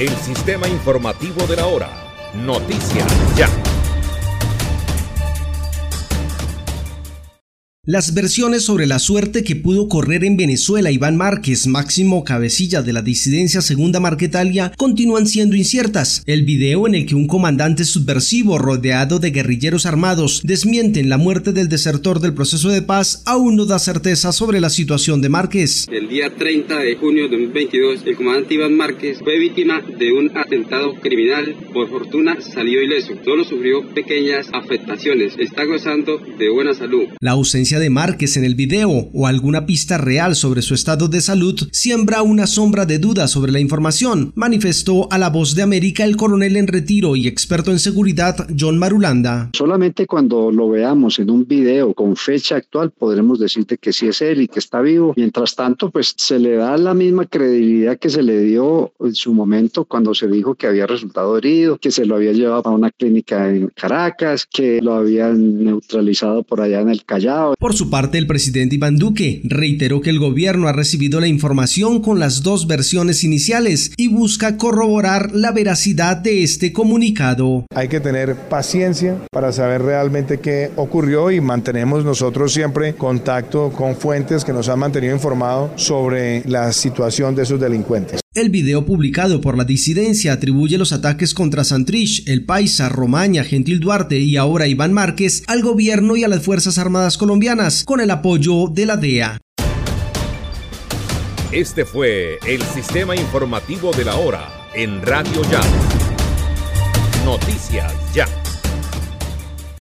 el sistema informativo de la hora. Noticias Ya. Las versiones sobre la suerte que pudo correr en Venezuela Iván Márquez, máximo cabecilla de la disidencia Segunda Marquetalia, continúan siendo inciertas. El video en el que un comandante subversivo rodeado de guerrilleros armados desmienten la muerte del desertor del proceso de paz aún no da certeza sobre la situación de Márquez. El día 30 de junio de 2022, el comandante Iván Márquez fue víctima de un atentado criminal. Por fortuna salió ileso. Solo sufrió pequeñas afectaciones. Está gozando de buena salud. La ausencia de Márquez en el video o alguna pista real sobre su estado de salud siembra una sombra de duda sobre la información, manifestó a la voz de América el coronel en retiro y experto en seguridad John Marulanda. Solamente cuando lo veamos en un video con fecha actual podremos decirte que sí es él y que está vivo. Mientras tanto, pues se le da la misma credibilidad que se le dio en su momento cuando se dijo que había resultado herido, que se lo había llevado a una clínica en Caracas, que lo habían neutralizado por allá en el Callao. Por su parte, el presidente Iván Duque reiteró que el gobierno ha recibido la información con las dos versiones iniciales y busca corroborar la veracidad de este comunicado. Hay que tener paciencia para saber realmente qué ocurrió y mantenemos nosotros siempre contacto con fuentes que nos han mantenido informados sobre la situación de esos delincuentes. El video publicado por la disidencia atribuye los ataques contra Santrich, El Paisa, Romaña, Gentil Duarte y ahora Iván Márquez al gobierno y a las Fuerzas Armadas colombianas, con el apoyo de la DEA. Este fue el sistema informativo de la hora en Radio Ya. Noticias Ya.